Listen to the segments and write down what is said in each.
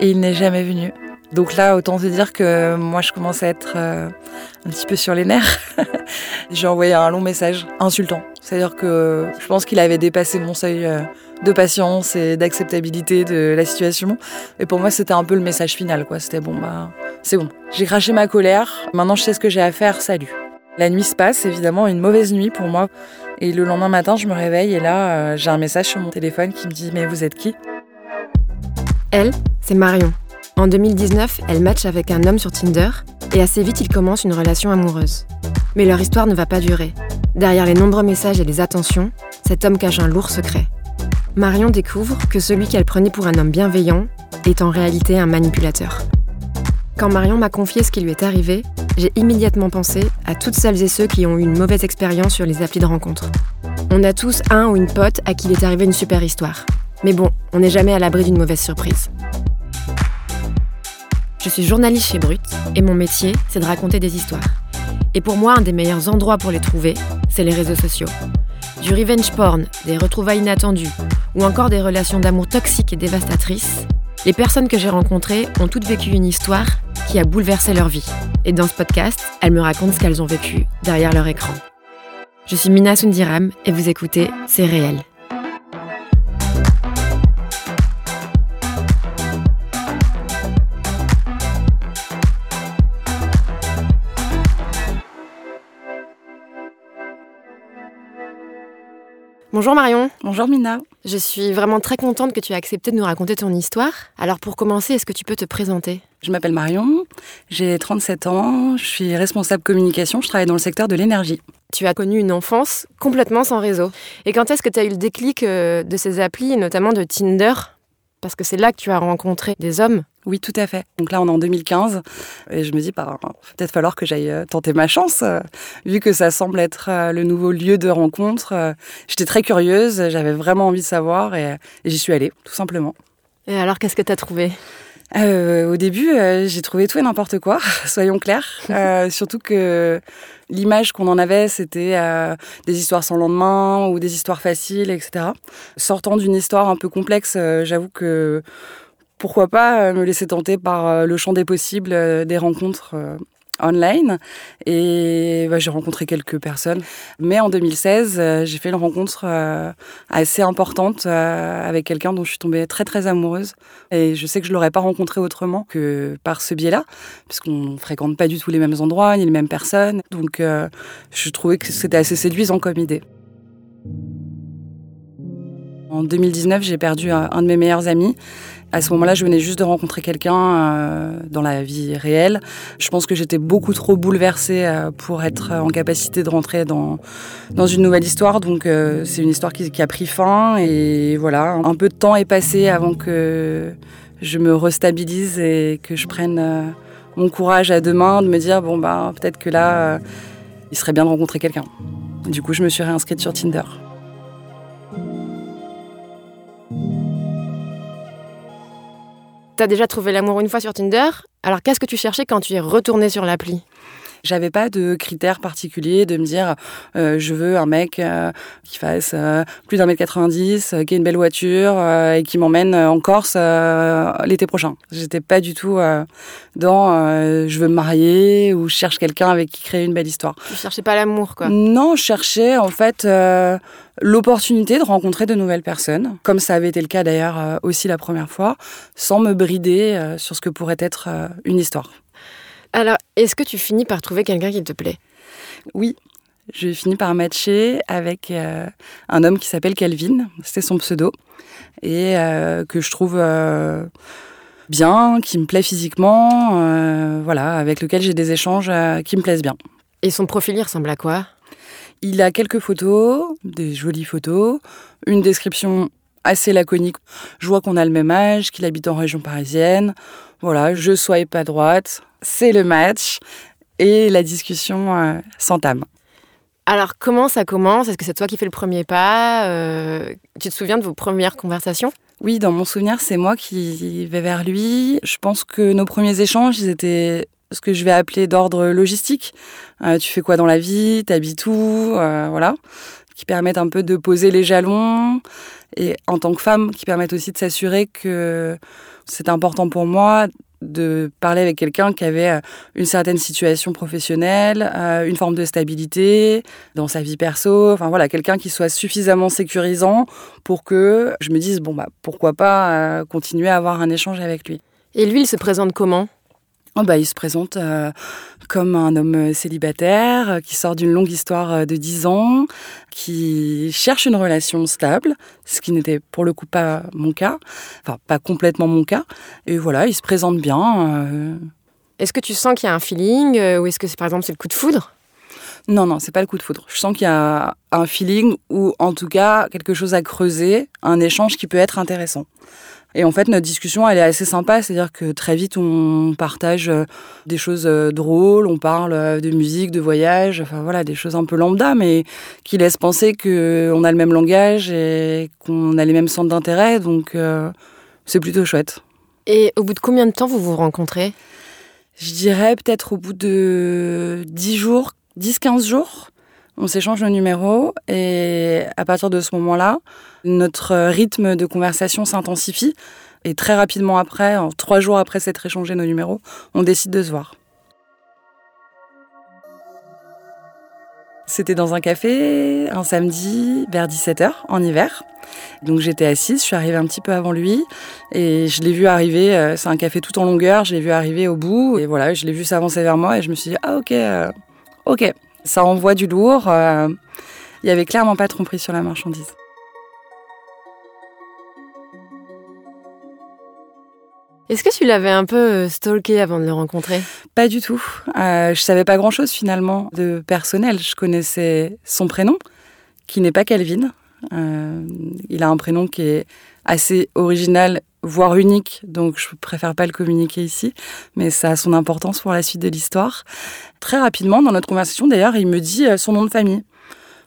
et il n'est jamais venu. Donc là, autant te dire que moi, je commence à être euh, un petit peu sur les nerfs. J'ai envoyé un long message insultant. C'est-à-dire que je pense qu'il avait dépassé mon seuil euh, de patience et d'acceptabilité de la situation. Et pour moi, c'était un peu le message final. quoi. C'était bon, bah, c'est bon. J'ai craché ma colère. Maintenant, je sais ce que j'ai à faire. Salut. La nuit se passe, évidemment, une mauvaise nuit pour moi. Et le lendemain matin, je me réveille et là, euh, j'ai un message sur mon téléphone qui me dit Mais vous êtes qui? Elle, c'est Marion. En 2019, elle match avec un homme sur Tinder et assez vite ils commencent une relation amoureuse. Mais leur histoire ne va pas durer. Derrière les nombreux messages et les attentions, cet homme cache un lourd secret. Marion découvre que celui qu'elle prenait pour un homme bienveillant est en réalité un manipulateur. Quand Marion m'a confié ce qui lui est arrivé, j'ai immédiatement pensé à toutes celles et ceux qui ont eu une mauvaise expérience sur les applis de rencontre. On a tous un ou une pote à qui il est arrivé une super histoire. Mais bon, on n'est jamais à l'abri d'une mauvaise surprise. Je suis journaliste chez Brut et mon métier, c'est de raconter des histoires. Et pour moi, un des meilleurs endroits pour les trouver, c'est les réseaux sociaux. Du revenge porn, des retrouvailles inattendues, ou encore des relations d'amour toxiques et dévastatrices, les personnes que j'ai rencontrées ont toutes vécu une histoire qui a bouleversé leur vie. Et dans ce podcast, elles me racontent ce qu'elles ont vécu derrière leur écran. Je suis Mina Sundiram et vous écoutez C'est réel. Bonjour Marion. Bonjour Mina. Je suis vraiment très contente que tu aies accepté de nous raconter ton histoire. Alors pour commencer, est-ce que tu peux te présenter? Je m'appelle Marion, j'ai 37 ans, je suis responsable communication, je travaille dans le secteur de l'énergie. Tu as connu une enfance complètement sans réseau. Et quand est-ce que tu as eu le déclic euh, de ces applis, notamment de Tinder? Parce que c'est là que tu as rencontré des hommes oui, tout à fait. Donc là, on est en 2015 et je me dis, bah, peut-être falloir que j'aille euh, tenter ma chance, euh, vu que ça semble être euh, le nouveau lieu de rencontre. J'étais très curieuse, j'avais vraiment envie de savoir et, j'y suis allée, tout simplement. Et alors, qu'est-ce que tu as trouvé? Au début, j'ai trouvé tout et n'importe quoi, soyons clairs. surtout que l'image qu'on en avait, c'était des histoires sans lendemain ou des histoires faciles, etc. Sortant d'une histoire un peu complexe, j'avoue que pourquoi pas euh, me laisser tenter par euh, le champ des possibles euh, des rencontres online et bah, j'ai rencontré quelques personnes. Mais en 2016, j'ai fait une rencontre assez importante avec quelqu'un dont je suis tombée très très amoureuse et je sais que je l'aurais pas rencontré autrement que par ce biais-là, puisqu'on fréquente pas du tout les mêmes endroits ni les mêmes personnes. Donc je trouvais que c'était assez séduisant comme idée. En 2019, j'ai perdu un de mes meilleurs amis à ce moment-là, je venais juste de rencontrer quelqu'un euh, dans la vie réelle. Je pense que j'étais beaucoup trop bouleversée euh, pour être en capacité de rentrer dans, dans une nouvelle histoire. Donc euh, c'est une histoire qui, a pris fin et voilà, un peu de temps est passé avant que je me restabilise et que je prenne mon courage à deux mains de me dire bon bah peut-être que là il serait bien de rencontrer quelqu'un. Du coup, je me suis réinscrite sur Tinder. T'as déjà trouvé l'amour une fois sur Tinder. Alors qu'est-ce que tu cherchais quand tu es retourné sur l'appli? J'avais pas de critères particuliers de me dire euh, je veux un mec euh, qui fasse euh, plus d'un mètre 90, qui ait une belle voiture et qui m'emmène en Corse l'été prochain. J'étais pas du tout dans je veux me marier ou je cherche quelqu'un avec qui créer une belle histoire. Tu cherchais pas l'amour quoi Non, je cherchais en fait l'opportunité de rencontrer de nouvelles personnes, comme ça avait été le cas d'ailleurs aussi la première fois, sans me brider sur ce que pourrait être une histoire. Alors, est-ce que tu finis par trouver quelqu'un qui te plaît? Oui, j'ai fini par matcher avec euh, un homme qui s'appelle Calvin, c'était son pseudo, et euh, que je trouve euh, bien, qui me plaît physiquement, voilà, avec lequel j'ai des échanges qui me plaisent bien. Et son profil, il ressemble à quoi? Il a quelques photos, des jolies photos, une description assez laconique. Je vois qu'on a le même âge, qu'il habite en région parisienne. Voilà, je swipe à droite, c'est le match et la discussion euh, s'entame. Alors, comment ça commence? Est-ce que c'est toi qui fais le premier pas? Euh, Tu te souviens de vos premières conversations? Oui, dans mon souvenir, c'est moi qui vais vers lui. Je pense que nos premiers échanges, ils étaient ce que je vais appeler d'ordre logistique. Euh, tu fais quoi dans la vie? T'habites où? Voilà. qui permettent un peu de poser les jalons et en tant que femme qui permettent aussi de s'assurer que c'est important pour moi de parler avec quelqu'un qui avait euh, une certaine situation professionnelle, euh, une forme de stabilité dans sa vie perso, enfin voilà, quelqu'un qui soit suffisamment sécurisant pour que je me dise bon bah pourquoi pas euh, continuer à avoir un échange avec lui. Et lui, il se présente comment? Oh bah, il se présente euh, comme un homme célibataire euh, qui sort d'une longue histoire euh, de 10 ans, qui cherche une relation stable, ce qui n'était pour le coup pas mon cas, enfin pas complètement mon cas. Et voilà, il se présente bien. Est-ce que tu sens qu'il y a un feeling ou est-ce que c'est par exemple c'est le coup de foudre? Non, non, c'est pas le coup de foudre. Je sens qu'il y a un feeling ou en tout cas quelque chose à creuser, un échange qui peut être intéressant. Et en fait, notre discussion, elle est assez sympa, c'est-à-dire que très vite, on partage euh, des choses euh, drôles, on parle euh, de musique, de voyage, enfin voilà, des choses un peu lambda, mais qui laissent penser qu'on a le même langage et qu'on a les mêmes centres d'intérêt, donc c'est plutôt chouette. Et au bout de combien de temps vous vous rencontrez? Je dirais peut-être au bout de 10 jours, 10-15 jours on s'échange nos numéros et à partir de ce moment-là, notre rythme de conversation s'intensifie et très rapidement après, trois jours après s'être échangé nos numéros, on décide de se voir. C'était dans un café, un samedi, vers 17h, en hiver. Donc j'étais assise, je suis arrivée un petit peu avant lui et je l'ai vu arriver, euh, c'est un café tout en longueur, je l'ai vu arriver au bout et voilà, je l'ai vu s'avancer vers moi et je me suis dit, ah ok, euh, ok, ça envoie du lourd. Euh, il y avait clairement pas de tromperie sur la marchandise. Est-ce que tu l'avais un peu euh, stalké avant de le rencontrer? Pas du tout. Euh, je savais pas grand-chose finalement de personnel. Je connaissais son prénom, qui n'est pas Calvin. Euh, il a un prénom qui est assez original voire unique, donc je préfère pas le communiquer ici, mais ça a son importance pour la suite de l'histoire. Très rapidement, dans notre conversation d'ailleurs, il me dit euh, son nom de famille.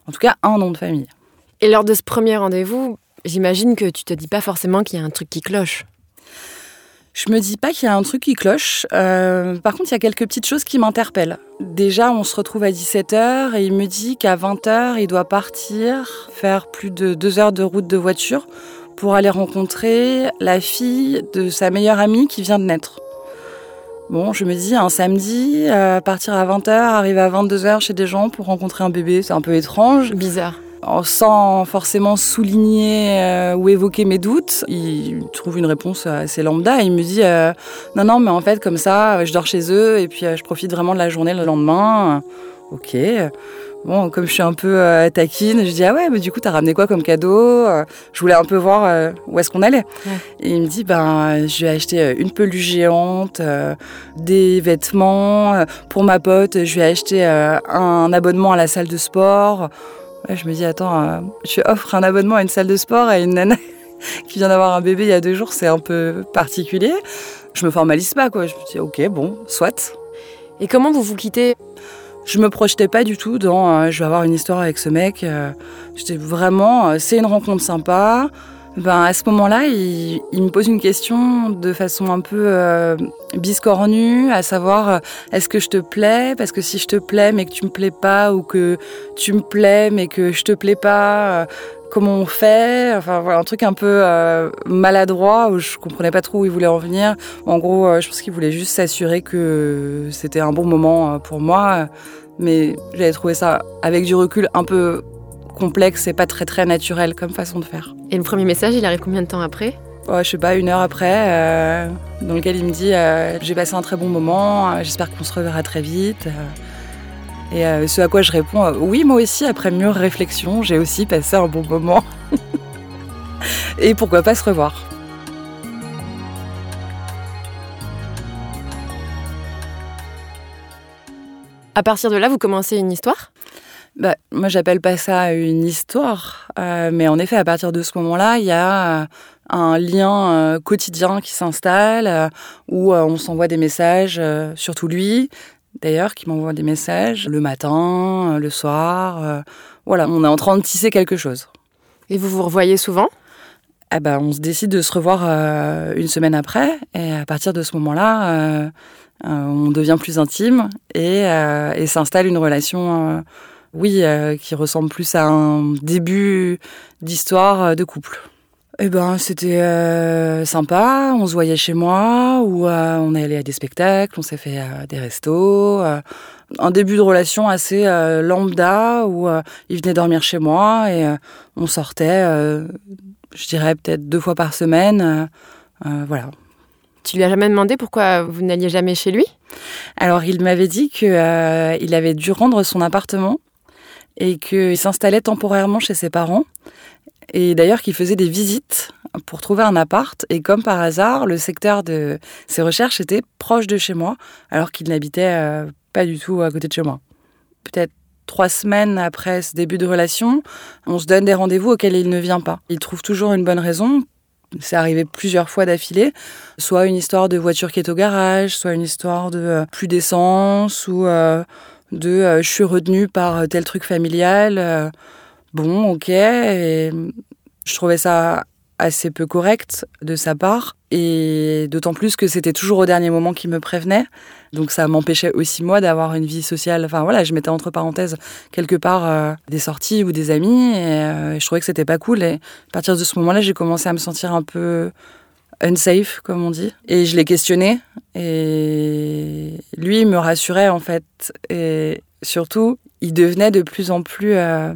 En tout cas, un nom de famille. Et lors de ce premier rendez-vous, j'imagine que tu te dis pas forcément qu'il y a un truc qui cloche. Je me dis pas qu'il y a un truc qui cloche. Euh, par contre, il y a quelques petites choses qui m'interpellent. Déjà, on se retrouve à 17h et il me dit qu'à 20h, il doit partir, faire plus de deux heures de route de voiture pour aller rencontrer la fille de sa meilleure amie qui vient de naître. Bon, je me dis, un samedi, euh, partir à 20h, arriver à 22h chez des gens pour rencontrer un bébé, c'est un peu étrange. Bizarre. Sans forcément souligner euh, ou évoquer mes doutes, il trouve une réponse assez lambda. Il me dit euh, Non, non, mais en fait, comme ça, je dors chez eux et puis je profite vraiment de la journée le lendemain. Ok. Bon, comme je suis un peu euh, taquine, je dis ah ouais, mais du coup t'as ramené quoi comme cadeau? Euh, Je voulais un peu voir euh, où est-ce qu'on allait. Et il me dit ben je vais acheter une peluche géante, des vêtements pour ma pote. Je vais acheter un abonnement à la salle de sport. Je me dis attends, tu offres un abonnement à une salle de sport à une nana qui vient d'avoir un bébé il y a deux jours, c'est un peu particulier. Je me formalise pas quoi. Je me dis ok bon, soit. Et comment vous vous quittez? Je me projetais pas du tout dans euh, je vais avoir une histoire avec ce mec. Euh, j'étais vraiment, euh, c'est une rencontre sympa. Ben, à ce moment-là, il, me pose une question de façon un peu biscornue, à savoir est-ce que je te plais? Parce que si je te plais mais que tu me plais pas, ou que tu me plais mais que je te plais pas, comment on fait? Enfin voilà, un truc un peu maladroit où je comprenais pas trop où il voulait en venir. En gros, je pense qu'il voulait juste s'assurer que c'était un bon moment pour moi mais j'avais trouvé ça, avec du recul, un peu complexe et pas très très naturel comme façon de faire. Et le premier message, il arrive combien de temps après? Je Je sais pas, une heure après, euh, dans lequel il me dit euh, J'ai passé un très bon moment, euh, j'espère qu'on se reverra très vite. et ce à quoi je réponds Oui, moi aussi, après mûre réflexion, j'ai aussi passé un bon moment. et pourquoi pas se revoir? À partir de là, vous commencez une histoire? Bah, Moi, j'appelle pas ça une histoire, euh, mais en effet, à partir de ce moment-là, il y a euh, un lien euh, quotidien qui s'installe, où on s'envoie des messages, surtout lui, d'ailleurs, qui m'envoie des messages le matin, le soir. voilà, on est en train de tisser quelque chose. Et vous vous revoyez souvent? Ah bah, on se décide de se revoir une semaine après, et à partir de ce moment-là, euh, on devient plus intime et, et s'installe une relation Oui, qui ressemble plus à un début d'histoire de couple. Eh ben, c'était euh, sympa. On se voyait chez moi, ou euh, on est allé à des spectacles, on s'est fait euh, des restos. un début de relation assez lambda, où il venait dormir chez moi et on sortait, je dirais peut-être deux fois par semaine. voilà. Tu lui as jamais demandé pourquoi vous n'alliez jamais chez lui? Alors, il m'avait dit qu'il avait dû rendre son appartement et qu'il s'installait temporairement chez ses parents et d'ailleurs qui faisait des visites pour trouver un appart. Et comme par hasard, le secteur de ses recherches était proche de chez moi, alors qu'il n'habitait euh, pas du tout à côté de chez moi. Peut-être trois semaines après ce début de relation, on se donne des rendez-vous auxquels il ne vient pas. Il trouve toujours une bonne raison. C'est arrivé plusieurs fois d'affilée, soit une histoire de voiture qui est au garage, soit une histoire de euh, plus d'essence ou euh, de je suis retenu par tel truc familial bon, ok. Et je trouvais ça assez peu correct de sa part. Et d'autant plus que c'était toujours au dernier moment qu'il me prévenait. Donc ça m'empêchait aussi moi d'avoir une vie sociale. Enfin voilà, je mettais entre parenthèses quelque part euh, des sorties ou des amis. Euh, et, je trouvais que c'était pas cool. Et à partir de ce moment-là, j'ai commencé à me sentir un peu unsafe, comme on dit. Et je l'ai questionné. Et lui, il me rassurait en fait. Et surtout, il devenait de plus en plus euh,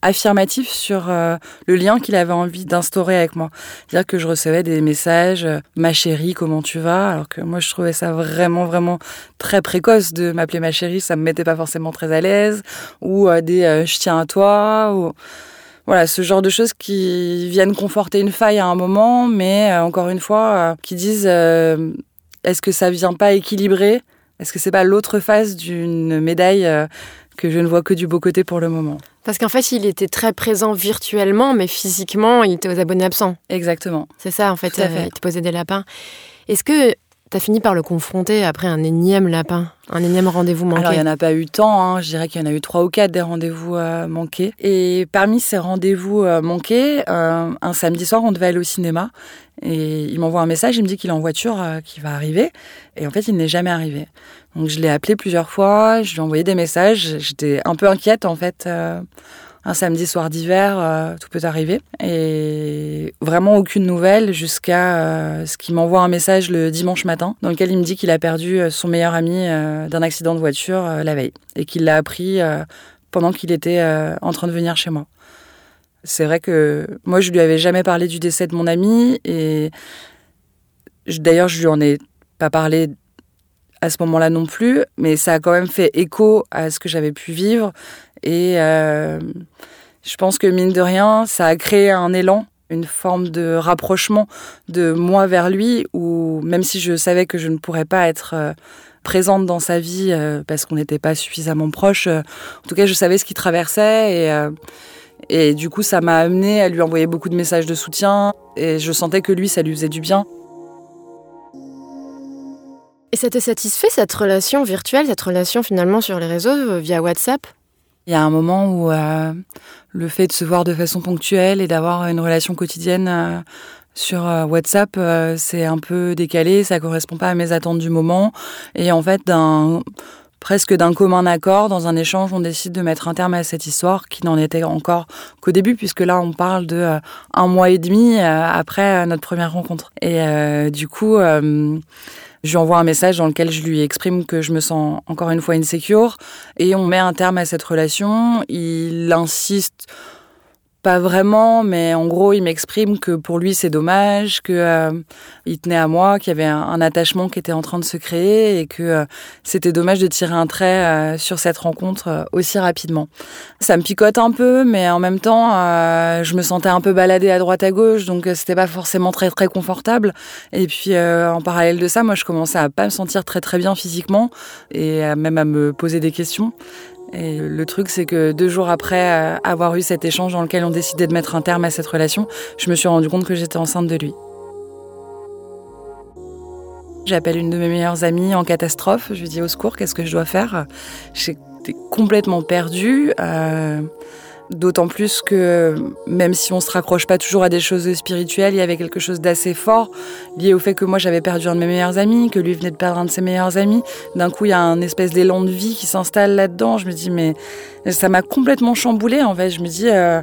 affirmatif sur euh, le lien qu'il avait envie d'instaurer avec moi. C'est-à-dire que je recevais des messages euh, ma chérie, comment tu vas? Alors que moi, je trouvais ça vraiment, vraiment très précoce de m'appeler ma chérie. Ça me mettait pas forcément très à l'aise. Ou des je tiens à toi. Voilà, ce genre de choses qui viennent conforter une faille à un moment, mais encore une fois, qui disent est-ce que ça vient pas équilibrer? Est-ce que c'est pas l'autre face d'une médaille que je ne vois que du beau côté pour le moment? Parce qu'en fait, il était très présent virtuellement, mais physiquement, il était aux abonnés absents. Exactement. C'est ça, en fait, euh, il te posait des lapins. Est-ce que tu as fini par le confronter après un énième lapin un énième rendez-vous manqué Alors, il n'y en a pas eu tant. Hein. Je dirais qu'il y en a eu trois ou quatre des rendez-vous euh, manqués. Et parmi ces rendez-vous euh, manqués, un samedi soir, on devait aller au cinéma. Et il m'envoie un message, il me dit qu'il est en voiture, qu'il va arriver. Et en fait, il n'est jamais arrivé. Donc je l'ai appelé plusieurs fois, je lui ai envoyé des messages. J'étais un peu inquiète en fait. Euh, un samedi soir d'hiver, euh, tout peut arriver. Et vraiment aucune nouvelle jusqu'à euh, ce qu'il m'envoie un message le dimanche matin dans lequel il me dit qu'il a perdu son meilleur ami d'un accident de voiture la veille et qu'il l'a appris pendant qu'il était en train de venir chez moi. C'est vrai que moi je lui avais jamais parlé du décès de mon ami et d'ailleurs je lui en ai pas parlé à ce moment-là non plus, mais ça a quand même fait écho à ce que j'avais pu vivre. Et euh, je pense que mine de rien, ça a créé un élan, une forme de rapprochement de moi vers lui, où même si je savais que je ne pourrais pas être euh, présente dans sa vie euh, parce qu'on n'était pas suffisamment proches, en tout cas je savais ce qu'il traversait et, du coup ça m'a amené à lui envoyer beaucoup de messages de soutien et je sentais que lui ça lui faisait du bien. Et ça te satisfait cette relation virtuelle, cette relation finalement sur les réseaux via WhatsApp? Il y a un moment où euh, le fait de se voir de façon ponctuelle et d'avoir une relation quotidienne euh, sur WhatsApp, c'est un peu décalé, ça correspond pas à mes attentes du moment. Et en fait, d'un presque d'un commun accord, dans un échange, on décide de mettre un terme à cette histoire qui n'en était encore qu'au début, puisque là, on parle de un mois et demi après notre première rencontre. Et du coup, je lui envoie un message dans lequel je lui exprime que je me sens encore une fois insécure et on met un terme à cette relation. Il insiste pas vraiment, mais en gros, il m'exprime que pour lui, c'est dommage, que euh, il tenait à moi, qu'il y avait un, attachement qui était en train de se créer et que euh, c'était dommage de tirer un trait euh, sur cette rencontre aussi rapidement. Ça me picote un peu, mais en même temps, je me sentais un peu baladée à droite à gauche, donc c'était pas forcément très très confortable. Et puis en parallèle de ça, moi, je commençais à pas me sentir très très bien physiquement et même à me poser des questions. Et le truc, c'est que deux jours après euh, avoir eu cet échange dans lequel on décidait de mettre un terme à cette relation, je me suis rendu compte que j'étais enceinte de lui. J'appelle une de mes meilleures amies en catastrophe. Je lui dis au secours, qu'est-ce que je dois faire? J'étais complètement perdue. Euh, D'autant plus que même si on se raccroche pas toujours à des choses spirituelles, il y avait quelque chose d'assez fort lié au fait que moi j'avais perdu un de mes meilleurs amis, que lui venait de perdre un de ses meilleurs amis. D'un coup, il y a un espèce d'élan de vie qui s'installe là-dedans. Je me dis mais ça m'a complètement chamboulé en fait. Je me dis euh,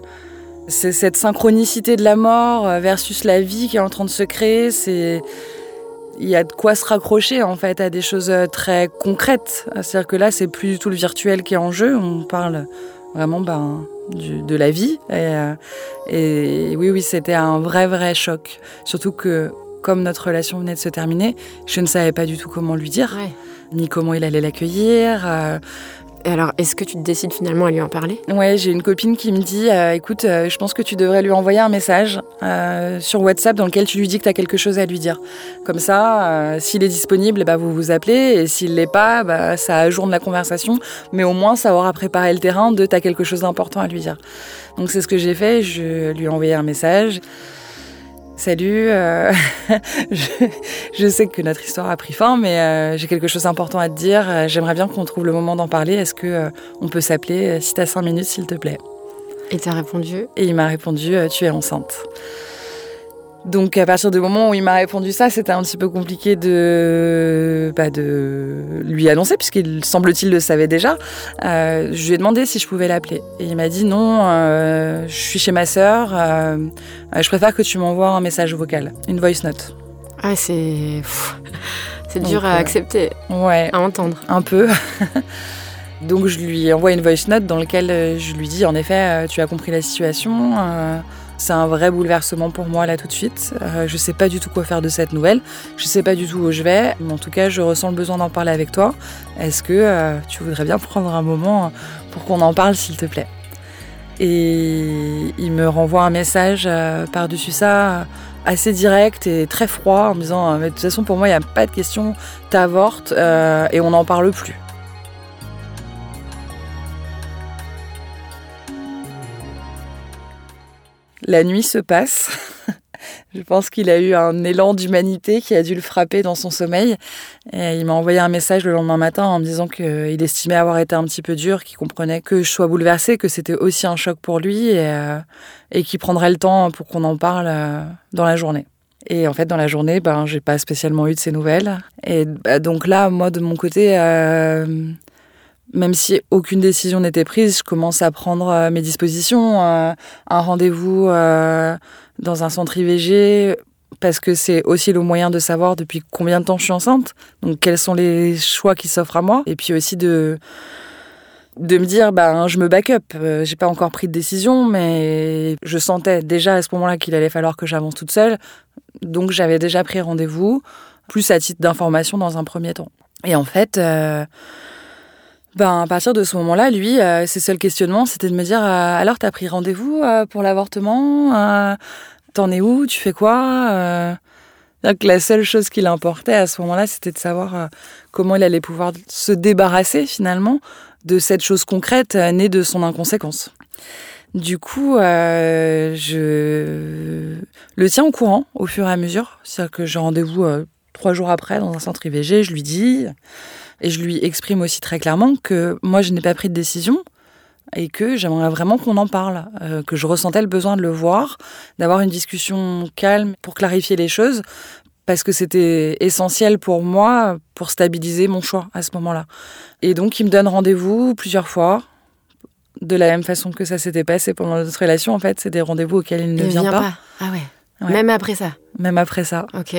c'est cette synchronicité de la mort versus la vie qui est en train de se créer. C'est il y a de quoi se raccrocher en fait à des choses très concrètes. C'est-à-dire que là, c'est plus du tout le virtuel qui est en jeu. On parle vraiment ben, de la vie. Euh, et, oui, oui, c'était un vrai, vrai choc. Surtout que, comme notre relation venait de se terminer, je ne savais pas du tout comment lui dire, ni comment il allait l'accueillir. Euh, alors, est-ce que tu décides finalement à lui en parler? Ouais, j'ai une copine qui me dit euh, écoute, euh, je pense que tu devrais lui envoyer un message euh, sur WhatsApp dans lequel tu lui dis que tu as quelque chose à lui dire. Comme ça, s'il est disponible, bah, vous vous appelez, et s'il l'est pas, bah, ça ajourne la conversation, mais au moins ça aura préparé le terrain de tu as quelque chose d'important à lui dire. Donc, c'est ce que j'ai fait, je lui ai envoyé un message. Salut, euh, je, sais que notre histoire a pris fin, mais euh, j'ai quelque chose d'important à te dire. Euh, j'aimerais bien qu'on trouve le moment d'en parler. Est-ce que on peut s'appeler si t'as cinq minutes, s'il te plaît? Et t'as répondu? Et il m'a répondu Tu es enceinte. Donc à partir du moment où il m'a répondu ça, c'était un petit peu compliqué de, bah, de lui annoncer, puisqu'il semble-t-il le savait déjà. Euh, je lui ai demandé si je pouvais l'appeler. Et il m'a dit non, euh, je suis chez ma sœur, euh, je préfère que tu m'envoies un message vocal, une voice note. Ah c'est... C'est dur à accepter, ouais, à entendre. Un peu. Donc je lui envoie une voice note dans laquelle je lui dis en effet, tu as compris la situation c'est un vrai bouleversement pour moi là tout de suite. Euh, je sais pas du tout quoi faire de cette nouvelle. Je sais pas du tout où je vais. Mais en tout cas, je ressens le besoin d'en parler avec toi. Est-ce que euh, tu voudrais bien prendre un moment pour qu'on en parle, s'il te plaît? Et il me renvoie un message euh, par-dessus ça assez direct et très froid en me disant de toute façon pour moi il n'y a pas de question, t'avortes et on n'en parle plus. La nuit se passe. Je pense qu'il a eu un élan d'humanité qui a dû le frapper dans son sommeil. Et il m'a envoyé un message le lendemain matin en me disant qu'il estimait avoir été un petit peu dur, qu'il comprenait que je sois bouleversée, que c'était aussi un choc pour lui et, euh, qu'il prendrait le temps pour qu'on en parle euh, dans la journée. Et en fait, dans la journée, ben, j'ai pas spécialement eu de ces nouvelles. Et bah, donc là, moi, de mon côté, euh, même si aucune décision n'était prise, je commence à prendre euh, mes dispositions, euh, un rendez-vous euh, dans un centre IVG, parce que c'est aussi le moyen de savoir depuis combien de temps je suis enceinte, donc quels sont les choix qui s'offrent à moi, et puis aussi de de me dire ben je me back up. J'ai pas encore pris de décision mais je sentais déjà à ce moment-là qu'il allait falloir que j'avance toute seule. Donc j'avais déjà pris rendez-vous plus à titre d'information dans un premier temps. Et en fait ben, à partir de ce moment-là, lui, euh, ses seuls questionnements, c'était de me dire euh, alors, t'as pris rendez-vous euh, pour l'avortement T'en es où Tu fais quoi donc, la seule chose qui l'importait à ce moment-là, c'était de savoir comment il allait pouvoir se débarrasser finalement de cette chose concrète née de son inconséquence. Du coup, je le tiens au courant au fur et à mesure. C'est-à-dire que j'ai rendez-vous trois jours après dans un centre IVG, je lui dis, et je lui exprime aussi très clairement que moi, je n'ai pas pris de décision et que j'aimerais vraiment qu'on en parle, euh, que je ressentais le besoin de le voir, d'avoir une discussion calme pour clarifier les choses, parce que c'était essentiel pour moi pour stabiliser mon choix à ce moment-là. Et donc, il me donne rendez-vous plusieurs fois, de la même façon que ça s'était passé pendant notre relation. En fait, c'est des rendez-vous auxquels il ne vient, pas. Ah ouais. Même après ça. Même après ça. Ok.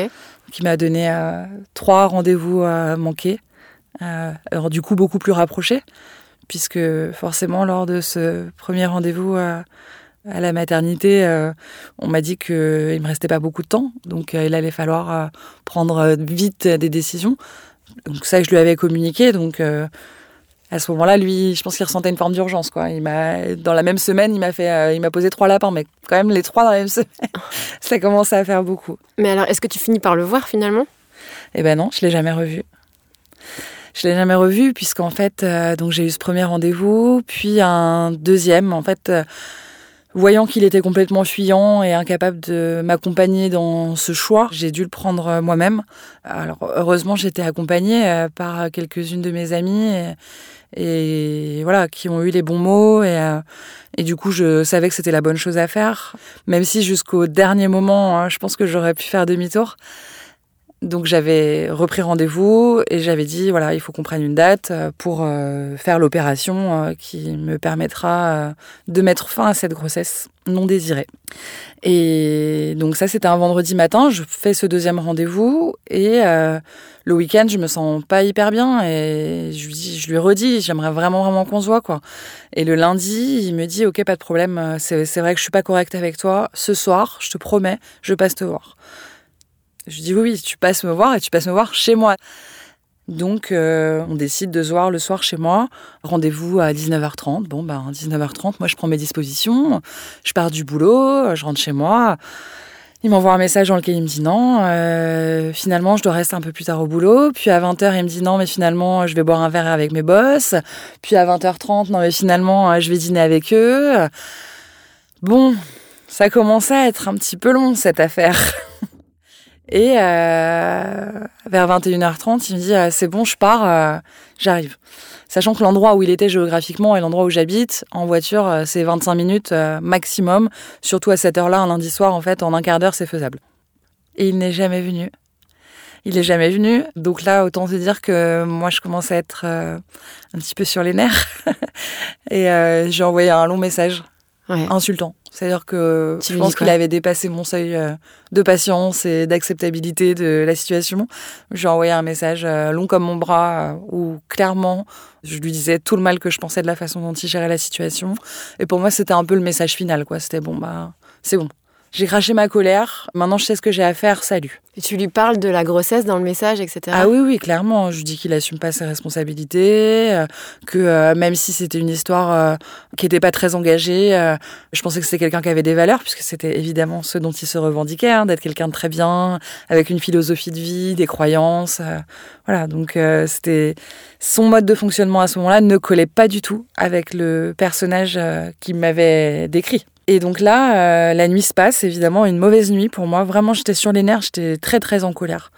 Qui m'a donné euh, trois rendez-vous à manquer. Euh, alors du coup beaucoup plus rapprochés, puisque forcément lors de ce premier rendez-vous à, la maternité, euh, on m'a dit qu'il ne me restait pas beaucoup de temps, donc euh, il allait falloir prendre vite des décisions. Donc ça, je lui avais communiqué, donc à ce moment-là, lui, je pense qu'il ressentait une forme d'urgence. Quoi. Il m'a, dans la même semaine, il m'a fait, il m'a posé trois lapins, mais quand même les trois dans la même semaine, ça commençait à faire beaucoup. Mais alors, est-ce que tu finis par le voir finalement? Eh ben non, je l'ai jamais revu. Je l'ai jamais revu puisqu'en fait, euh, donc j'ai eu ce premier rendez-vous, puis un deuxième. En fait, euh, Voyant qu'il était complètement fuyant et incapable de m'accompagner dans ce choix, j'ai dû le prendre moi-même. Alors heureusement, j'étais accompagnée par quelques-unes de mes amies et, voilà, qui ont eu les bons mots et, et du coup, je savais que c'était la bonne chose à faire, même si jusqu'au dernier moment, hein, je pense que j'aurais pu faire demi-tour. Donc j'avais repris rendez-vous et j'avais dit voilà il faut qu'on prenne une date euh, pour euh, faire l'opération euh, qui me permettra de mettre fin à cette grossesse non désirée. Et donc ça c'était un vendredi matin, je fais ce deuxième rendez-vous et le week-end je me sens pas hyper bien et je lui dis je lui redis j'aimerais vraiment vraiment qu'on se voit quoi. Et le lundi il me dit ok pas de problème c'est vrai que je suis pas correcte avec toi ce soir je te promets je passe te voir. Je dis oui, oui, tu passes me voir et tu passes me voir chez moi. Donc, euh, on décide de se voir le soir chez moi. Rendez-vous à 19h30. Bon, ben, 19h30, moi, je prends mes dispositions. Je pars du boulot, je rentre chez moi. Il m'envoie un message dans lequel il me dit non. Euh, finalement, je dois rester un peu plus tard au boulot. Puis à 20h, il me dit non, mais finalement, je vais boire un verre avec mes boss. Puis à 20h30, non, mais finalement, je vais dîner avec eux. Bon, ça commençait à être un petit peu long, cette affaire. Et euh, vers 21h30, il me dit euh, c'est bon, je pars, euh, j'arrive. Sachant que l'endroit où il était géographiquement et l'endroit où j'habite, en voiture, c'est 25 minutes maximum. Surtout à cette heure-là, un lundi soir, en fait, en un quart d'heure, c'est faisable. Et il n'est jamais venu. Il n'est jamais venu. Donc là, autant te dire que moi, je commence à être un petit peu sur les nerfs. et j'ai envoyé un long message insultant. C'est-à-dire que je pense qu'il avait dépassé mon seuil euh, de patience et d'acceptabilité de la situation. J'ai envoyé un message euh, long comme mon bras euh, où clairement je lui disais tout le mal que je pensais de la façon dont il gérait la situation. Et pour moi, c'était un peu le message final, quoi. C'était bon, bah, c'est bon. J'ai craché ma colère. Maintenant, je sais ce que j'ai à faire. Salut. Et tu lui parles de la grossesse dans le message, etc. Ah oui, oui, clairement. Je lui dis qu'il assume pas ses responsabilités, euh, que euh, même si c'était une histoire euh, qui n'était pas très engagée, je pensais que c'était quelqu'un qui avait des valeurs, puisque c'était évidemment ce dont il se revendiquait, hein, d'être quelqu'un de très bien, avec une philosophie de vie, des croyances. voilà, donc c'était son mode de fonctionnement à ce moment-là ne collait pas du tout avec le personnage qu'il m'avait décrit. Et donc là, euh, la nuit se passe, évidemment, une mauvaise nuit pour moi. Vraiment, j'étais sur les nerfs, j'étais très très en colère.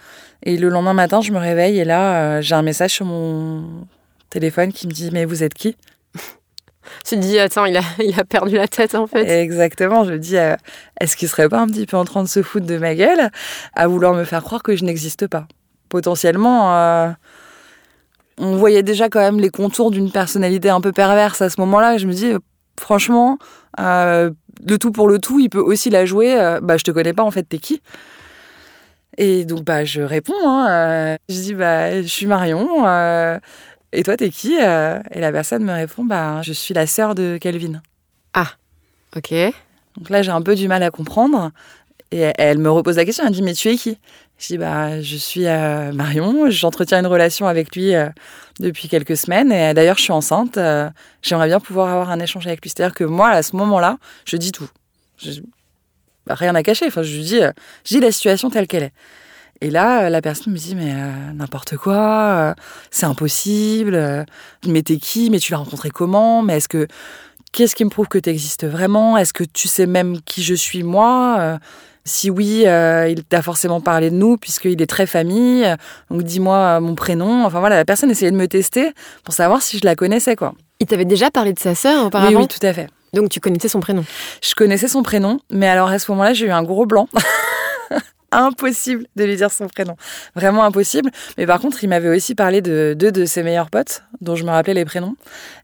Et le lendemain matin, je me réveille et là, euh, j'ai un message sur mon téléphone qui me dit Mais vous êtes qui? Tu te dis Attends, il a, il a perdu la tête en fait. Exactement, je me dis euh, Est-ce qu'il serait pas un petit peu en train de se foutre de ma gueule à vouloir me faire croire que je n'existe pas? Potentiellement on voyait déjà quand même les contours d'une personnalité un peu perverse à ce moment-là. Je me dis, franchement, euh, le tout pour le tout, il peut aussi la jouer. Euh, bah, je te connais pas, en fait, t'es qui? Et donc, bah, je réponds. Hein, euh, je dis, bah, je suis Marion. et toi, t'es qui? Et la personne me répond, bah, je suis la sœur de Kelvin. Ah, ok. Donc là, j'ai un peu du mal à comprendre. Et elle me repose la question, elle me dit, mais tu es qui? Je dis, bah, je suis Marion, j'entretiens une relation avec lui depuis quelques semaines. Et d'ailleurs, je suis enceinte. Euh, j'aimerais bien pouvoir avoir un échange avec lui. C'est-à-dire que moi, à ce moment-là, je dis tout. Bah, rien à cacher. Enfin, je dis, euh, je dis la situation telle qu'elle est. Et là, euh, la personne me dit, mais n'importe quoi, c'est impossible. mais t'es qui? Mais tu l'as rencontré comment? Mais est-ce que qu'est-ce qui me prouve que tu existes vraiment? Est-ce que tu sais même qui je suis moi si oui, euh, il t'a forcément parlé de nous puisqu'il est très famille. Donc dis-moi euh, mon prénom. Enfin voilà, la personne essayait de me tester pour savoir si je la connaissais quoi. Il t'avait déjà parlé de sa sœur auparavant Oui, oui, tout à fait. Donc tu connaissais son prénom Je connaissais son prénom, mais alors à ce moment-là, j'ai eu un gros blanc. impossible de lui dire son prénom. Vraiment impossible. Mais par contre, il m'avait aussi parlé de deux de ses meilleurs potes, dont je me rappelais les prénoms.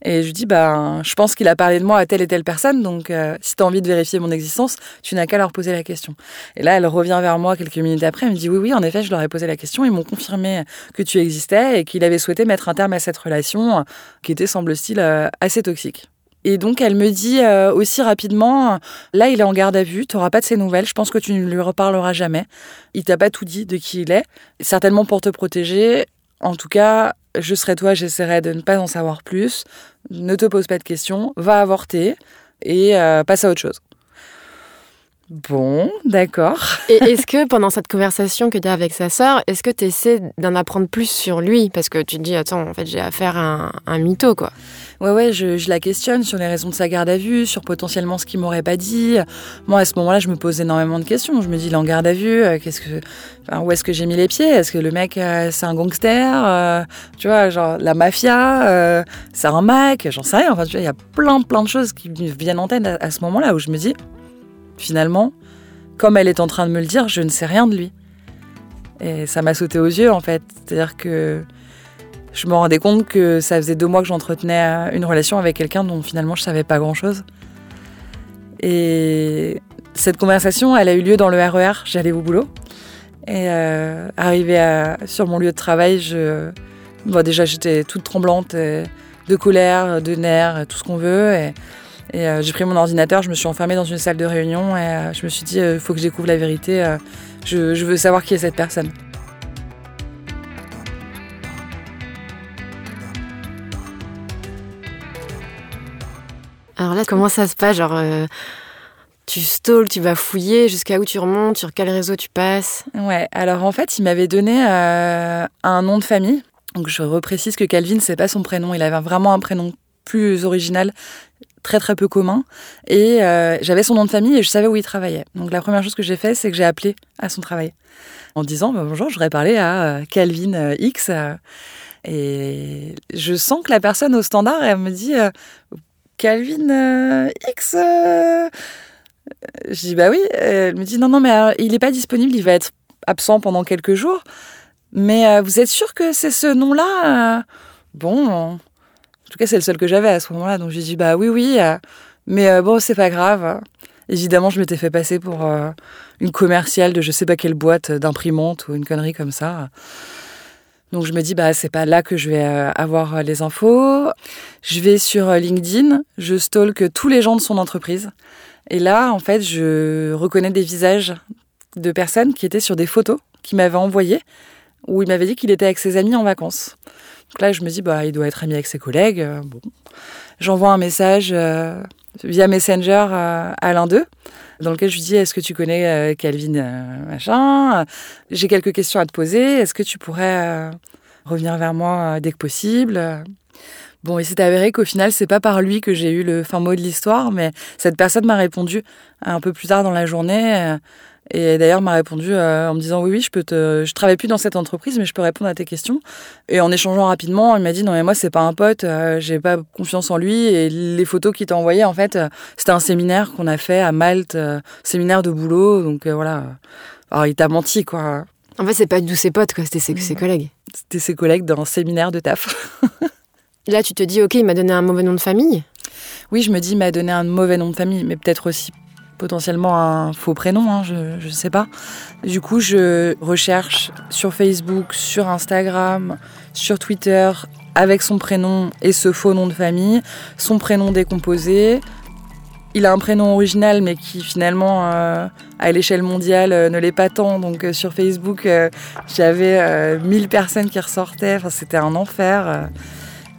Et je lui dis, bah, je pense qu'il a parlé de moi à telle et telle personne, donc euh, si tu as envie de vérifier mon existence, tu n'as qu'à leur poser la question. Et là, elle revient vers moi quelques minutes après, elle me dit, oui, oui, en effet, je leur ai posé la question, ils m'ont confirmé que tu existais et qu'il avait souhaité mettre un terme à cette relation qui était, semble-t-il, euh, assez toxique. Et donc, elle me dit euh, aussi rapidement, là, il est en garde à vue, tu n'auras pas de ses nouvelles, je pense que tu ne lui reparleras jamais. Il t'a pas tout dit de qui il est, certainement pour te protéger. En tout cas, je serai toi, j'essaierai de ne pas en savoir plus. Ne te pose pas de questions, va avorter et euh, passe à autre chose. Bon, d'accord. Et est-ce que pendant cette conversation que tu as avec sa sœur, est-ce que tu essaies d'en apprendre plus sur lui? Parce que tu te dis, attends, en fait, j'ai affaire à un, un mytho, quoi. Ouais, ouais, je, je, la questionne sur les raisons de sa garde à vue, sur potentiellement ce qu'il m'aurait pas dit. Moi, à ce moment-là, je me pose énormément de questions. Je me dis, il est en garde à vue, euh, qu'est-ce que, enfin, où est-ce que j'ai mis les pieds? Est-ce que le mec, euh, c'est un gangster euh, Tu vois, genre la mafia, euh, c'est un Mac, j'en sais rien. Enfin, tu vois, il y a plein, plein de choses qui me viennent en tête à, à ce moment-là où je me dis, finalement, comme elle est en train de me le dire, je ne sais rien de lui. Et ça m'a sauté aux yeux, en fait. C'est-à-dire que je me rendais compte que ça faisait deux mois que j'entretenais une relation avec quelqu'un dont finalement je savais pas grand-chose. Et cette conversation, elle a eu lieu dans le RER. J'allais au boulot. Et euh, arrivé à, sur mon lieu de travail, déjà j'étais toute tremblante, de colère, de nerfs, tout ce qu'on veut. Et euh, j'ai pris mon ordinateur, je me suis enfermée dans une salle de réunion et euh, je me suis dit, il euh, faut que je découvre la vérité. Je, je veux savoir qui est cette personne. Alors là, comment ça se passe Genre, tu stalks, tu vas fouiller, jusqu'à où tu remontes, sur quel réseau tu passes? Ouais, alors en fait, il m'avait donné un nom de famille. Donc je reprécise que Calvin, c'est pas son prénom. Il avait vraiment un prénom plus original, très très peu commun. Et euh, j'avais son nom de famille et je savais où il travaillait. Donc la première chose que j'ai fait, c'est que j'ai appelé à son travail en disant bah, bonjour, je voudrais parler à euh, Calvin X. et je sens que la personne au standard, elle me dit Calvin euh, X euh... Je dis bah oui. Elle me dit non, non, mais il n'est pas disponible, il va être absent pendant quelques jours. Mais euh, vous êtes sûr que c'est ce nom-là Bon, en tout cas, c'est le seul que j'avais à ce moment-là. Donc j'ai dit bah oui, oui. mais bon, c'est pas grave. Évidemment, je m'étais fait passer pour une commerciale de je sais pas quelle boîte d'imprimante ou une connerie comme ça. Donc je me dis bah c'est pas là que je vais avoir les infos. Je vais sur LinkedIn, je stalk tous les gens de son entreprise. Et là en fait, je reconnais des visages de personnes qui étaient sur des photos qu'il m'avait envoyées où il m'avait dit qu'il était avec ses amis en vacances. Donc là je me dis bah il doit être ami avec ses collègues. Bon. J'envoie un message euh, via Messenger euh, à l'un d'eux dans lequel je lui dis est-ce que tu connais euh, Calvin euh, machin? J'ai quelques questions à te poser. Est-ce que tu pourrais euh, revenir vers moi dès que possible? Bon, il s'est avéré qu'au final, c'est pas par lui que j'ai eu le fin mot de l'histoire, mais cette personne m'a répondu un peu plus tard dans la journée. Et d'ailleurs, m'a répondu euh, en me disant oui, oui, je peux te, je travaille plus dans cette entreprise, mais je peux répondre à tes questions. Et en échangeant rapidement, il m'a dit non mais moi c'est pas un pote, euh, j'ai pas confiance en lui. Et les photos qu'il t'a envoyées, en fait, euh, c'était un séminaire qu'on a fait à Malte, euh, séminaire de boulot. Donc voilà. Alors il t'a menti quoi. En fait, c'est pas du ses potes quoi, c'était ses, ses collègues. C'était ses collègues dans un séminaire de taf. Là, tu te dis ok, il m'a donné un mauvais nom de famille? Oui, je me dis il m'a donné un mauvais nom de famille, mais peut-être aussi potentiellement un faux prénom, hein, je ne sais pas. Du coup, je recherche sur Facebook, sur Instagram, sur Twitter, avec son prénom et ce faux nom de famille, son prénom décomposé. Il a un prénom original, mais qui finalement, euh, à l'échelle mondiale, euh, ne l'est pas tant. Donc euh, sur Facebook, j'avais 1000 personnes qui ressortaient. Enfin, c'était un enfer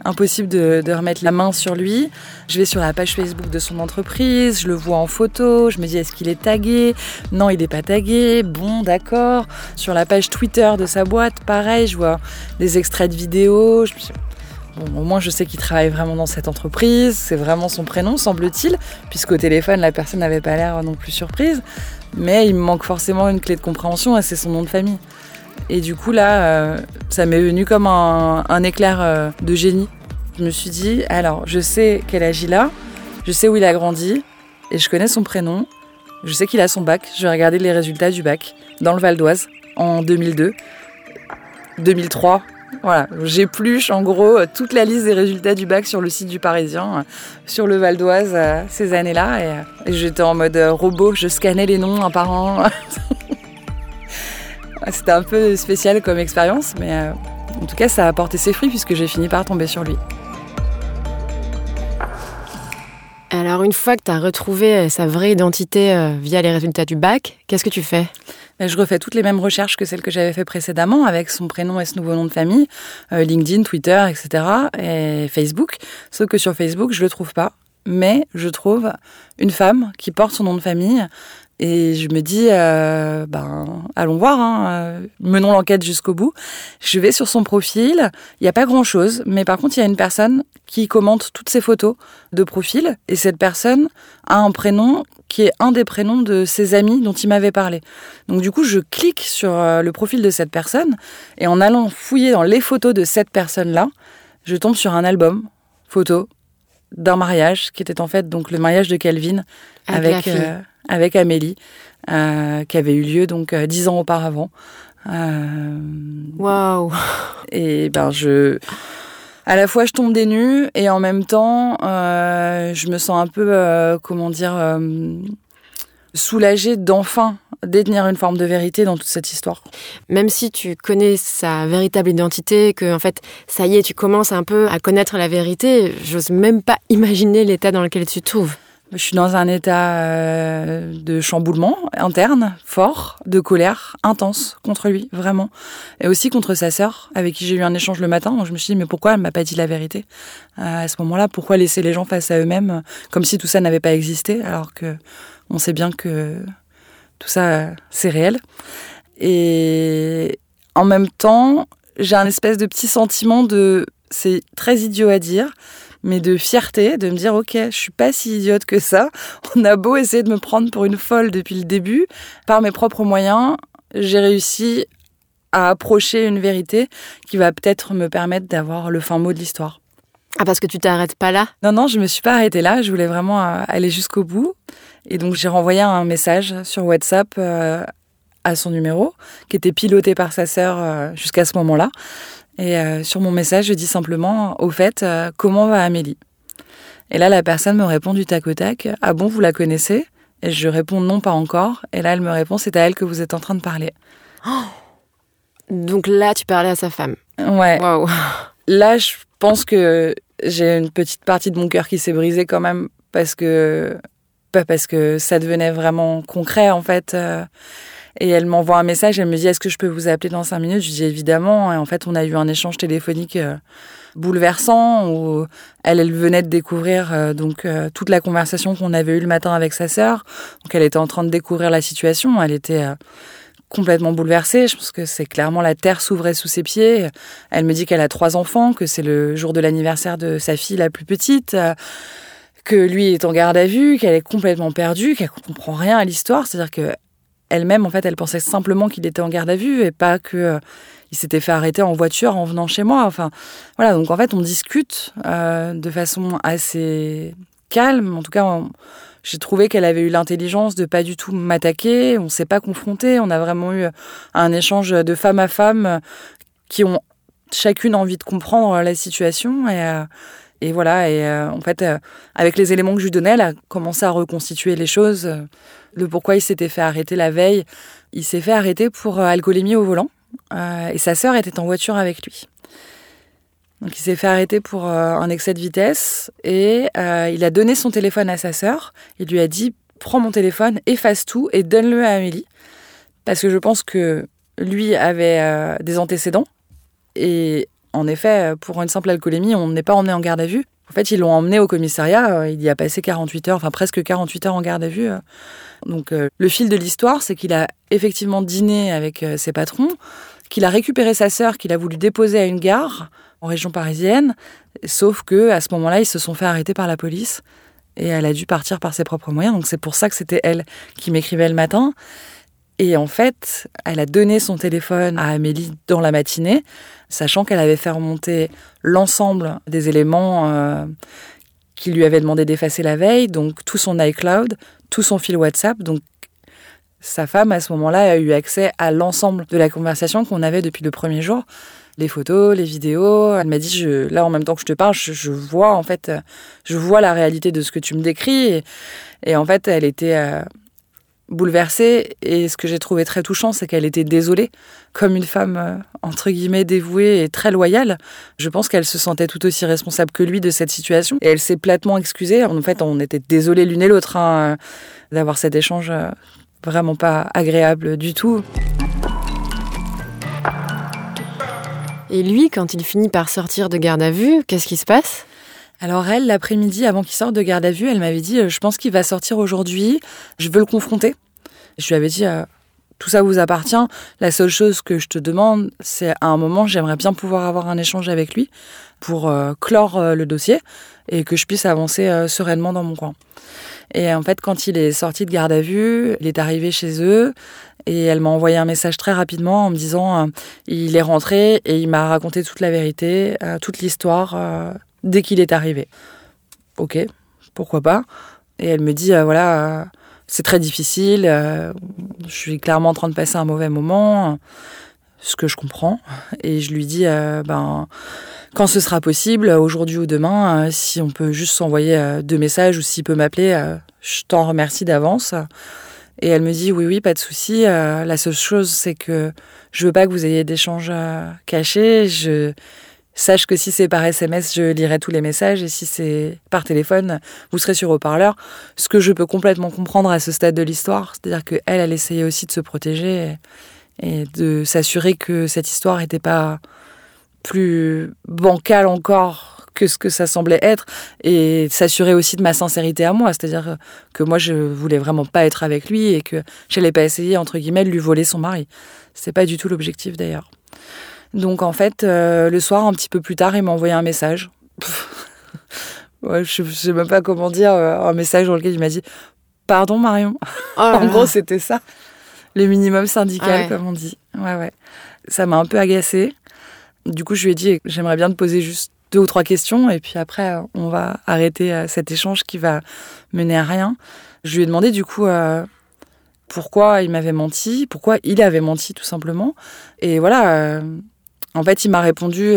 impossible de, remettre la main sur lui. Je vais sur la page Facebook de son entreprise, je le vois en photo, je me dis est-ce qu'il est tagué? Non, il n'est pas tagué. Bon, d'accord. Sur la page Twitter de sa boîte, pareil, je vois des extraits de vidéos. Je au moins, je sais qu'il travaille vraiment dans cette entreprise. C'est vraiment son prénom, semble-t-il, puisqu'au téléphone, la personne n'avait pas l'air non plus surprise. Mais il me manque forcément une clé de compréhension et c'est son nom de famille. Et du coup, là, euh, ça m'est venu comme un, éclair euh, de génie. Je me suis dit, alors, je sais quel âge il a, je sais où il a grandi, et je connais son prénom. Je sais qu'il a son bac. Je vais regarder les résultats du bac dans le Val d'Oise en 2002. 2003, voilà, j'épluche en gros toute la liste des résultats du bac sur le site du Parisien, sur le Val d'Oise ces années-là. Et, et j'étais en mode robot, je scannais les noms un par un. C'était un peu spécial comme expérience, mais euh, en tout cas, ça a apporté ses fruits puisque j'ai fini par tomber sur lui. Alors, une fois que tu as retrouvé sa vraie identité euh, via les résultats du bac, qu'est-ce que tu fais? Je refais toutes les mêmes recherches que celles que j'avais fait précédemment avec son prénom et ce nouveau nom de famille, euh, LinkedIn, Twitter, etc. et Facebook. Sauf que sur Facebook, je le trouve pas. Mais je trouve une femme qui porte son nom de famille Et je me dis, euh, ben, allons voir, hein, euh, menons l'enquête jusqu'au bout. Je vais sur son profil, il n'y a pas grand-chose, mais par contre, il y a une personne qui commente toutes ses photos de profil, et cette personne a un prénom qui est un des prénoms de ses amis dont il m'avait parlé. Donc du coup, je clique sur euh, le profil de cette personne, et en allant fouiller dans les photos de cette personne-là, je tombe sur un album photo d'un mariage qui était en fait donc le mariage de Calvin avec avec Amélie, euh, qui avait eu lieu donc euh, dix ans auparavant. Euh, Waouh Et ben je, à la fois je tombe des nues et en même temps je me sens un peu comment dire soulagée d'enfin détenir une forme de vérité dans toute cette histoire. Même si tu connais sa véritable identité, que en fait, ça y est, tu commences un peu à connaître la vérité, j'ose même pas imaginer l'état dans lequel tu te trouves. Je suis dans un état euh, de chamboulement interne, fort, de colère intense contre lui, vraiment. Et aussi contre sa sœur, avec qui j'ai eu un échange le matin. je me suis dit, mais pourquoi elle m'a pas dit la vérité? Euh, à ce moment-là Pourquoi laisser les gens face à eux-mêmes, comme si tout ça n'avait pas existé, alors que on sait bien que tout ça, c'est réel? Et en même temps, j'ai un espèce de petit sentiment de, c'est très idiot à dire, mais de fierté, de me dire ok, je suis pas si idiote que ça. On a beau essayer de me prendre pour une folle depuis le début, par mes propres moyens, j'ai réussi à approcher une vérité qui va peut-être me permettre d'avoir le fin mot de l'histoire. Ah parce que tu t'arrêtes pas là? Non non, je me suis pas arrêtée là. Je voulais vraiment euh, aller jusqu'au bout, et donc j'ai renvoyé un message sur WhatsApp. Euh, à son numéro, qui était piloté par sa sœur euh, jusqu'à ce moment-là. Et euh, sur mon message, je dis simplement, au fait, euh, comment va Amélie? Et là, la personne me répond du tac au tac, ah bon, vous la connaissez? Et je réponds non, pas encore. Et là, elle me répond, c'est à elle que vous êtes en train de parler. Donc là, tu parlais à sa femme. Ouais. Là, je pense que j'ai une petite partie de mon cœur qui s'est brisée quand même parce que pas parce que ça devenait vraiment concret en fait. Euh, et elle m'envoie un message, elle me dit Est-ce que je peux vous appeler dans cinq minutes? Je dis évidemment. Et en fait, on a eu un échange téléphonique euh, bouleversant où elle, elle venait de découvrir euh, donc euh, toute la conversation qu'on avait eue le matin avec sa sœur. Donc elle était en train de découvrir la situation. Elle était complètement bouleversée. Je pense que c'est clairement la terre s'ouvrait sous ses pieds. Elle me dit qu'elle a trois enfants, que c'est le jour de l'anniversaire de sa fille la plus petite que lui est en garde à vue, qu'elle est complètement perdue, qu'elle comprend rien à l'histoire. C'est-à-dire que elle-même, en fait, elle pensait simplement qu'il était en garde à vue et pas que euh, il s'était fait arrêter en voiture en venant chez moi. Enfin, voilà. Donc, en fait, on discute euh, de façon assez calme. En tout cas, j'ai trouvé qu'elle avait eu l'intelligence de pas du tout m'attaquer. On s'est pas confronté. On a vraiment eu un échange de femme à femme qui ont chacune envie de comprendre la situation et euh, et voilà, et en fait, avec les éléments que je lui donnais, elle a commencé à reconstituer les choses le pourquoi il s'était fait arrêter la veille. Il s'est fait arrêter pour euh, alcoolémie au volant euh, et sa sœur était en voiture avec lui. Donc il s'est fait arrêter pour euh, un excès de vitesse et il a donné son téléphone à sa sœur. Il lui a dit prends mon téléphone, efface tout et donne-le à Amélie parce que je pense que lui avait des antécédents et en effet pour une simple alcoolémie on n'est pas emmené en garde à vue. En fait ils l'ont emmené au commissariat, il y a passé 48 heures, enfin presque 48 heures en garde à vue donc euh, le fil de l'histoire, c'est qu'il a effectivement dîné avec euh, ses patrons, qu'il a récupéré sa sœur, qu'il a voulu déposer à une gare en région parisienne, sauf que à ce moment-là, ils se sont fait arrêter par la police et elle a dû partir par ses propres moyens. Donc c'est pour ça que c'était elle qui m'écrivait le matin. Et en fait, elle a donné son téléphone à Amélie dans la matinée, sachant qu'elle avait fait remonter l'ensemble des éléments euh, qu'il lui avait demandé d'effacer la veille, donc tout son iCloud, tout son fil WhatsApp. Donc sa femme, à ce moment-là, a eu accès à l'ensemble de la conversation qu'on avait depuis le premier jour. Les photos, les vidéos. Elle m'a dit, je, là, en même temps que je te parle, je, vois, en fait, je vois la réalité de ce que tu me décris. Et, en fait, elle était euh, bouleversée. Et ce que j'ai trouvé très touchant, c'est qu'elle était désolée, comme une femme euh, entre guillemets dévouée et très loyale. Je pense qu'elle se sentait tout aussi responsable que lui de cette situation. Et elle s'est platement excusée. En fait, on était désolés l'une et l'autre hein, euh, d'avoir cet échange euh, vraiment pas agréable du tout. Et lui, quand il finit par sortir de garde à vue, qu'est-ce qui se passe? Alors elle, l'après-midi, avant qu'il sorte de garde à vue, elle m'avait dit, je pense qu'il va sortir aujourd'hui, je veux le confronter. Je lui avais dit, tout ça vous appartient. La seule chose que je te demande, c'est à un moment, j'aimerais bien pouvoir avoir un échange avec lui pour clore le dossier et que je puisse avancer sereinement dans mon coin. Et en fait, quand il est sorti de garde à vue, il est arrivé chez eux et elle m'a envoyé un message très rapidement en me disant euh, il est rentré et il m'a raconté toute la vérité, euh, toute l'histoire euh, dès qu'il est arrivé. Ok, pourquoi pas. Et elle me dit voilà, c'est très difficile, je suis clairement en train de passer un mauvais moment, ce que je comprends. Et je lui dis ben quand ce sera possible, aujourd'hui ou demain, si on peut juste s'envoyer deux messages ou s'il peut m'appeler, je t'en remercie d'avance. Et elle me dit oui, oui, pas de souci. Euh, la seule chose, c'est que je veux pas que vous ayez d'échanges euh, cachés. Sache que si c'est par SMS, je lirai tous les messages et si c'est par téléphone, vous serez sur haut-parleur. Ce que je peux complètement comprendre à ce stade de l'histoire, c'est-à-dire qu'elle, elle essayait aussi de se protéger et, de s'assurer que cette histoire n'était pas plus bancale encore que ce que ça semblait être et s'assurer aussi de ma sincérité à moi. C'est-à-dire que moi, je voulais vraiment pas être avec lui et que j'allais pas essayer, entre guillemets, de lui voler son mari. C'est pas du tout l'objectif d'ailleurs. Donc en fait, euh, le soir, un petit peu plus tard, il m'a envoyé un message. ouais, je, sais même pas comment dire, euh, un message dans lequel il m'a dit Pardon Marion. Oh en gros, c'était ça. Le minimum syndical, ah comme on dit. Ouais, ouais. Ça m'a un peu agacée. Du coup, je lui ai dit J'aimerais bien te poser juste deux ou trois questions et puis après on va arrêter euh, cet échange qui va mener à rien. Je lui ai demandé du coup euh, pourquoi il m'avait menti, pourquoi il avait menti tout simplement. Et voilà, euh, en fait il m'a répondu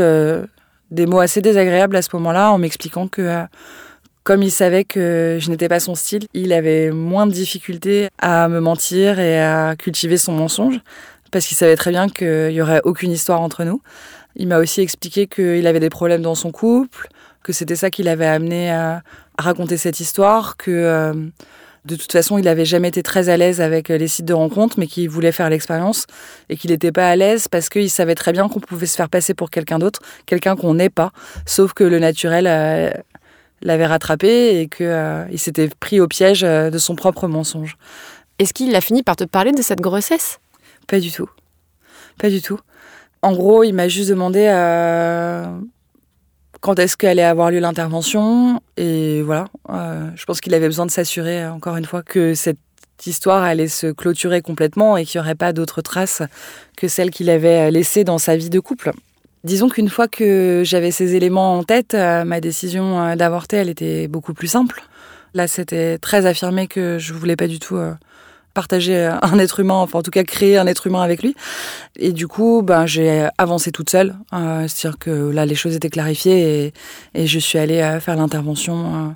des mots assez désagréables à ce moment-là en m'expliquant que comme il savait que je n'étais pas son style, il avait moins de difficultés à me mentir et à cultiver son mensonge parce qu'il savait très bien qu'il y aurait aucune histoire entre nous. Il m'a aussi expliqué qu'il avait des problèmes dans son couple, que c'était ça qui l'avait amené à, raconter cette histoire, que euh, de toute façon, il n'avait jamais été très à l'aise avec les sites de rencontres, mais qu'il voulait faire l'expérience et qu'il n'était pas à l'aise parce qu'il savait très bien qu'on pouvait se faire passer pour quelqu'un d'autre, quelqu'un qu'on n'est pas, sauf que le naturel euh, l'avait rattrapé et qu'il euh, s'était pris au piège de son propre mensonge. Est-ce qu'il a fini par te parler de cette grossesse? Pas du tout. Pas du tout. En gros, il m'a juste demandé euh, quand est-ce qu'allait avoir lieu l'intervention. Et voilà, euh, je pense qu'il avait besoin de s'assurer, euh, encore une fois, que cette histoire allait se clôturer complètement et qu'il n'y aurait pas d'autres traces que celles qu'il avait laissées dans sa vie de couple. Disons qu'une fois que j'avais ces éléments en tête, ma décision d'avorter, elle était beaucoup plus simple. Là, c'était très affirmé que je voulais pas du tout partager un être humain, enfin en tout cas créer un être humain avec lui. Et du coup, ben, j'ai avancé toute seule. Euh, C'est-à-dire que là, les choses étaient clarifiées et, je suis allée euh, faire l'intervention euh,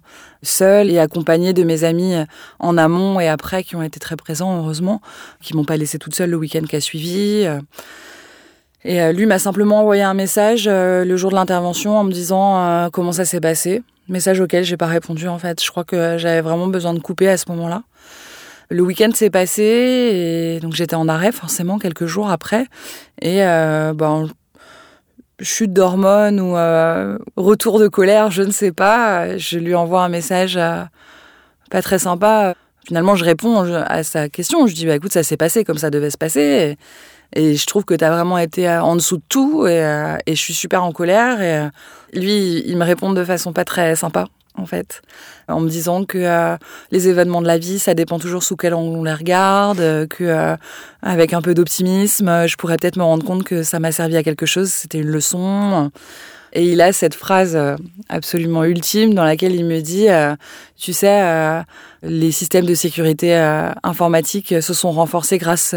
seule et accompagnée de mes amis en amont et après qui ont été très présents, heureusement, qui m'ont pas laissé toute seule le week-end qui a suivi. Et lui m'a simplement envoyé un message le jour de l'intervention en me disant comment ça s'est passé. Message auquel j'ai pas répondu en fait. Je crois que j'avais vraiment besoin de couper à ce moment-là. Le week-end s'est passé et donc j'étais en arrêt forcément quelques jours après. Et euh, ben, chute d'hormones ou euh, retour de colère, je ne sais pas. Je lui envoie un message euh, pas très sympa. Finalement, je réponds à sa question. Je dis bah, écoute, ça s'est passé comme ça devait se passer. Et, je trouve que tu as vraiment été en dessous de tout. Et, et, je suis super en colère. Et lui, il me répond de façon pas très sympa en fait, en me disant que euh, les événements de la vie, ça dépend toujours sous quel angle on les regarde, euh, que euh, avec un peu d'optimisme, je pourrais peut-être me rendre compte que ça m'a servi à quelque chose, c'était une leçon. Et il a cette phrase euh, absolument ultime dans laquelle il me dit, euh, tu sais, euh, les systèmes de sécurité informatique se sont renforcés grâce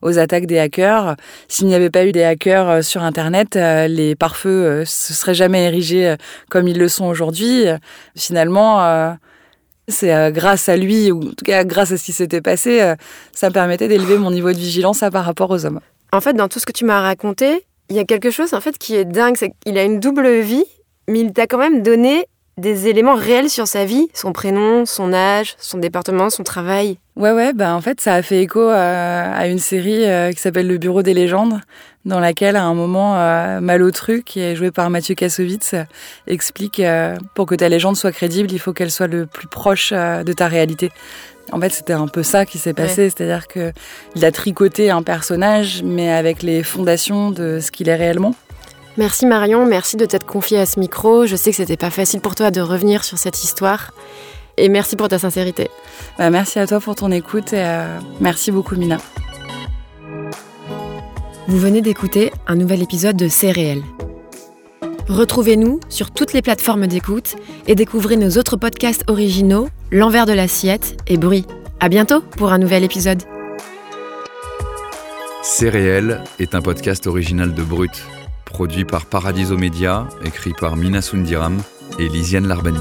aux attaques des hackers. S'il n'y avait pas eu des hackers sur Internet, les pare-feux se seraient jamais érigés comme ils le sont aujourd'hui. Finalement, c'est grâce à lui, ou en tout cas grâce à ce qui s'était passé, ça me permettait d'élever mon niveau de vigilance par rapport aux hommes. En fait, dans tout ce que tu m'as raconté, il y a quelque chose en fait qui est dingue, c'est qu'il a une double vie, mais il t'a quand même donné des éléments réels sur sa vie, son prénom, son âge, son département, son travail. Ouais, ouais, bah en fait, ça a fait écho à, une série euh, qui s'appelle Le Bureau des légendes, dans laquelle, à un moment, euh, Malotru, qui est joué par Mathieu Kassovitz, explique euh, pour que ta légende soit crédible, il faut qu'elle soit le plus proche de ta réalité. En fait, c'était un peu ça qui s'est passé, c'est-à-dire que il a tricoté un personnage, mais avec les fondations de ce qu'il est réellement. Merci Marion, merci de t'être confiée à ce micro. Je sais que c'était pas facile pour toi de revenir sur cette histoire. Et merci pour ta sincérité. Bah, merci à toi pour ton écoute et euh, merci beaucoup Mina. Vous venez d'écouter un nouvel épisode de C'est réel. Retrouvez-nous sur toutes les plateformes d'écoute et découvrez nos autres podcasts originaux, L'envers de l'assiette et Bruit. À bientôt pour un nouvel épisode. C'est est un podcast original de Brut, produit par Paradiso Media, écrit par Mina Sundiram et Lisiane Larbani.